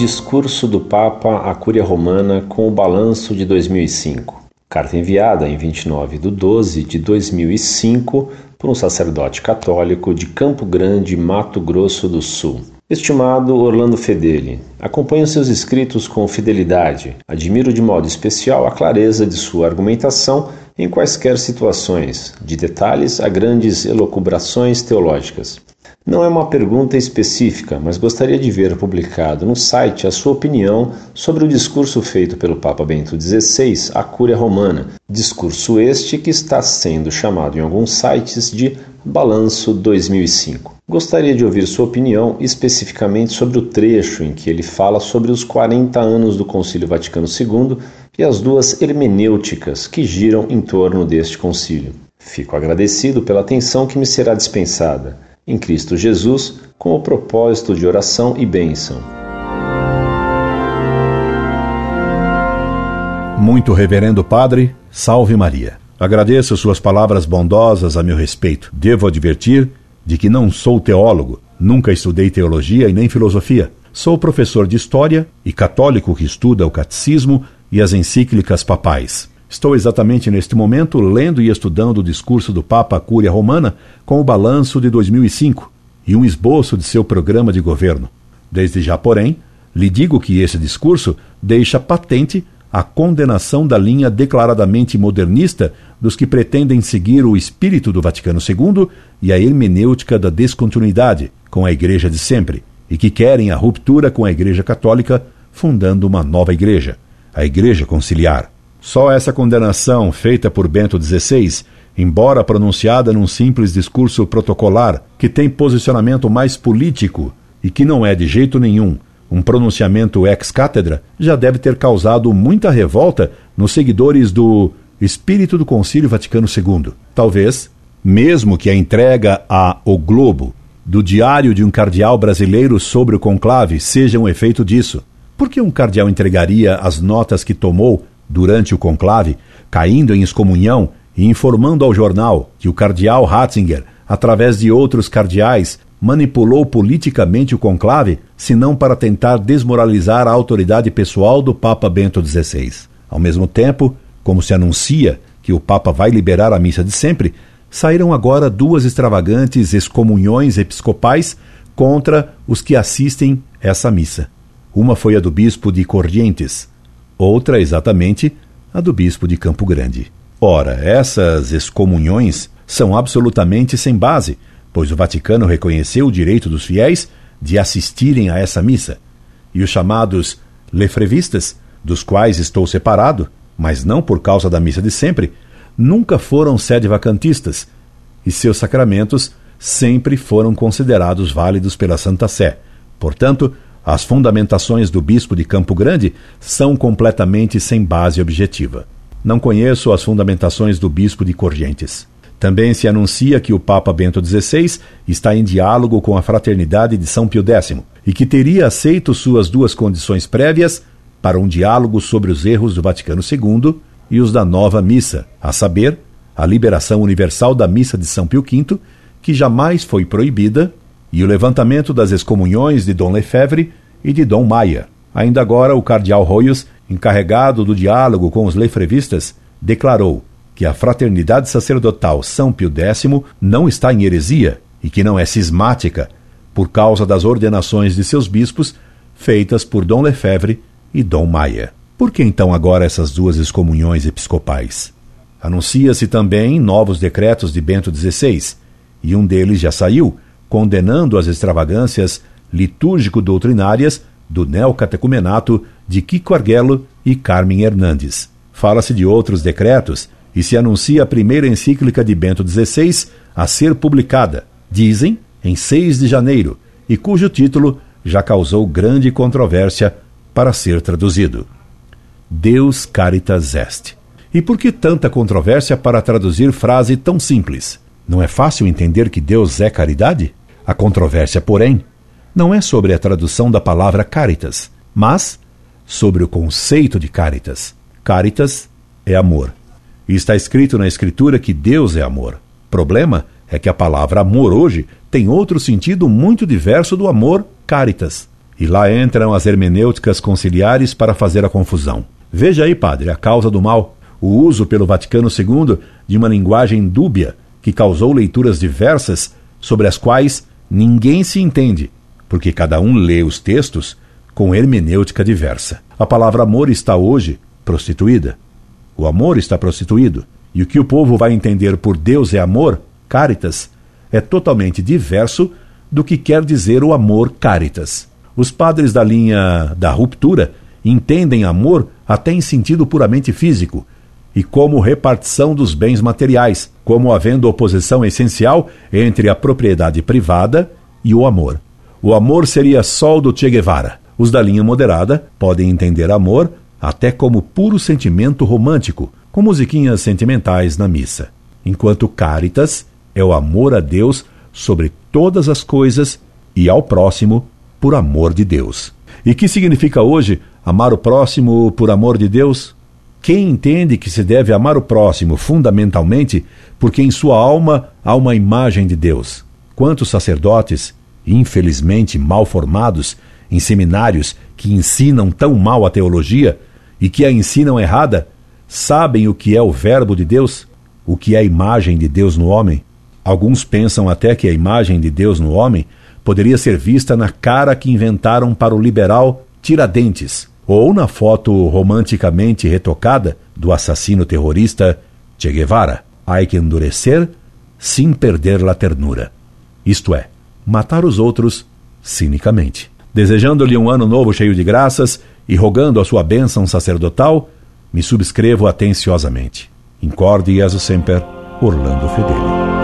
Discurso do Papa à Cúria Romana com o balanço de 2005. Carta enviada em 29 de 12 de 2005 por um sacerdote católico de Campo Grande, Mato Grosso do Sul. Estimado Orlando Fedeli, acompanho seus escritos com fidelidade. Admiro de modo especial a clareza de sua argumentação em quaisquer situações, de detalhes a grandes elocubrações teológicas. Não é uma pergunta específica, mas gostaria de ver publicado no site a sua opinião sobre o discurso feito pelo Papa Bento XVI à Cúria Romana, discurso este que está sendo chamado em alguns sites de Balanço 2005. Gostaria de ouvir sua opinião especificamente sobre o trecho em que ele fala sobre os 40 anos do Concílio Vaticano II e as duas hermenêuticas que giram em torno deste concílio. Fico agradecido pela atenção que me será dispensada em Cristo Jesus com o propósito de oração e bênção. Muito Reverendo Padre, salve Maria. Agradeço suas palavras bondosas a meu respeito. Devo advertir de que não sou teólogo, nunca estudei teologia e nem filosofia. Sou professor de história e católico que estuda o catecismo e as encíclicas papais. Estou exatamente neste momento lendo e estudando o discurso do Papa Cúria Romana com o balanço de 2005 e um esboço de seu programa de governo. Desde já, porém, lhe digo que esse discurso deixa patente a condenação da linha declaradamente modernista dos que pretendem seguir o espírito do Vaticano II e a hermenêutica da descontinuidade com a Igreja de sempre, e que querem a ruptura com a Igreja Católica, fundando uma nova Igreja, a Igreja Conciliar. Só essa condenação, feita por Bento XVI, embora pronunciada num simples discurso protocolar, que tem posicionamento mais político e que não é de jeito nenhum um pronunciamento ex-cátedra, já deve ter causado muita revolta nos seguidores do espírito do Concílio Vaticano II. Talvez, mesmo que a entrega a O Globo do diário de um cardeal brasileiro sobre o conclave seja um efeito disso. Por que um cardeal entregaria as notas que tomou durante o conclave, caindo em excomunhão e informando ao jornal que o cardeal Ratzinger, através de outros cardeais, manipulou politicamente o conclave, senão para tentar desmoralizar a autoridade pessoal do Papa Bento XVI. Ao mesmo tempo, como se anuncia que o Papa vai liberar a missa de sempre, saíram agora duas extravagantes excomunhões episcopais contra os que assistem essa missa. Uma foi a do bispo de Corrientes, outra exatamente a do bispo de Campo Grande. Ora, essas excomunhões são absolutamente sem base, pois o Vaticano reconheceu o direito dos fiéis de assistirem a essa missa, e os chamados lefrevistas, dos quais estou separado, mas não por causa da missa de sempre, nunca foram sede vacantistas, e seus sacramentos sempre foram considerados válidos pela Santa Sé. Portanto, as fundamentações do bispo de Campo Grande são completamente sem base objetiva. Não conheço as fundamentações do bispo de Corrientes. Também se anuncia que o Papa Bento XVI está em diálogo com a Fraternidade de São Pio X e que teria aceito suas duas condições prévias para um diálogo sobre os erros do Vaticano II e os da nova missa, a saber, a liberação universal da missa de São Pio V, que jamais foi proibida e o levantamento das excomunhões de Dom Lefebvre e de Dom Maia. Ainda agora, o cardeal Royos, encarregado do diálogo com os lefrevistas, declarou que a fraternidade sacerdotal São Pio X não está em heresia e que não é cismática por causa das ordenações de seus bispos feitas por Dom Lefebvre e Dom Maia. Por que então agora essas duas excomunhões episcopais? Anuncia-se também novos decretos de Bento XVI, e um deles já saiu, condenando as extravagâncias litúrgico-doutrinárias do neocatecumenato de Kiko Arguello e Carmen Hernandes. Fala-se de outros decretos e se anuncia a primeira encíclica de Bento XVI a ser publicada, dizem, em 6 de janeiro, e cujo título já causou grande controvérsia para ser traduzido. Deus Caritas Est. E por que tanta controvérsia para traduzir frase tão simples? Não é fácil entender que Deus é caridade? A controvérsia, porém, não é sobre a tradução da palavra caritas, mas sobre o conceito de caritas. Caritas é amor. E está escrito na Escritura que Deus é amor. Problema é que a palavra amor hoje tem outro sentido muito diverso do amor caritas. E lá entram as hermenêuticas conciliares para fazer a confusão. Veja aí, padre, a causa do mal. O uso pelo Vaticano II de uma linguagem dúbia que causou leituras diversas sobre as quais ninguém se entende, porque cada um lê os textos com hermenêutica diversa. A palavra amor está hoje prostituída. O amor está prostituído. E o que o povo vai entender por Deus é amor, caritas, é totalmente diverso do que quer dizer o amor caritas. Os padres da linha da ruptura entendem amor até em sentido puramente físico e como repartição dos bens materiais, como havendo oposição essencial entre a propriedade privada e o amor. O amor seria sol do Che Guevara. Os da linha moderada podem entender amor até como puro sentimento romântico, com musiquinhas sentimentais na missa, enquanto caritas é o amor a Deus sobre todas as coisas e ao próximo por amor de Deus. E que significa hoje amar o próximo por amor de Deus? Quem entende que se deve amar o próximo fundamentalmente porque em sua alma há uma imagem de Deus? Quantos sacerdotes, infelizmente mal formados, em seminários que ensinam tão mal a teologia e que a ensinam errada, sabem o que é o Verbo de Deus? O que é a imagem de Deus no homem? Alguns pensam até que a imagem de Deus no homem poderia ser vista na cara que inventaram para o liberal Tiradentes, ou na foto romanticamente retocada do assassino terrorista Che Guevara. Há que endurecer sem perder a ternura. Isto é, matar os outros cinicamente. Desejando-lhe um ano novo cheio de graças e rogando a sua bênção sacerdotal, me subscrevo atenciosamente. Incorde Jesus Semper, Orlando Fedeli.